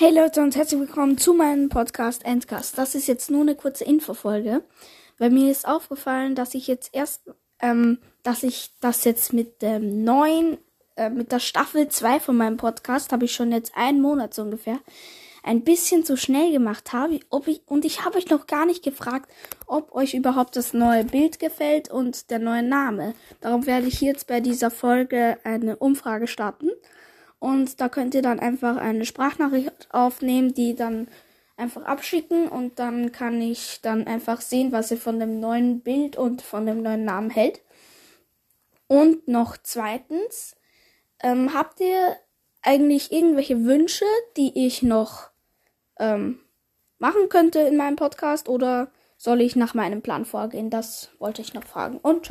Hey Leute und herzlich willkommen zu meinem Podcast Endcast. Das ist jetzt nur eine kurze Infofolge, weil mir ist aufgefallen, dass ich jetzt erst, ähm, dass ich das jetzt mit dem neuen, äh, mit der Staffel 2 von meinem Podcast, habe ich schon jetzt einen Monat so ungefähr, ein bisschen zu schnell gemacht habe. Ob ich, und ich habe euch noch gar nicht gefragt, ob euch überhaupt das neue Bild gefällt und der neue Name. Darum werde ich jetzt bei dieser Folge eine Umfrage starten. Und da könnt ihr dann einfach eine Sprachnachricht aufnehmen, die dann einfach abschicken und dann kann ich dann einfach sehen, was ihr von dem neuen Bild und von dem neuen Namen hält. Und noch zweitens, ähm, habt ihr eigentlich irgendwelche Wünsche, die ich noch ähm, machen könnte in meinem Podcast oder soll ich nach meinem Plan vorgehen? Das wollte ich noch fragen und ciao.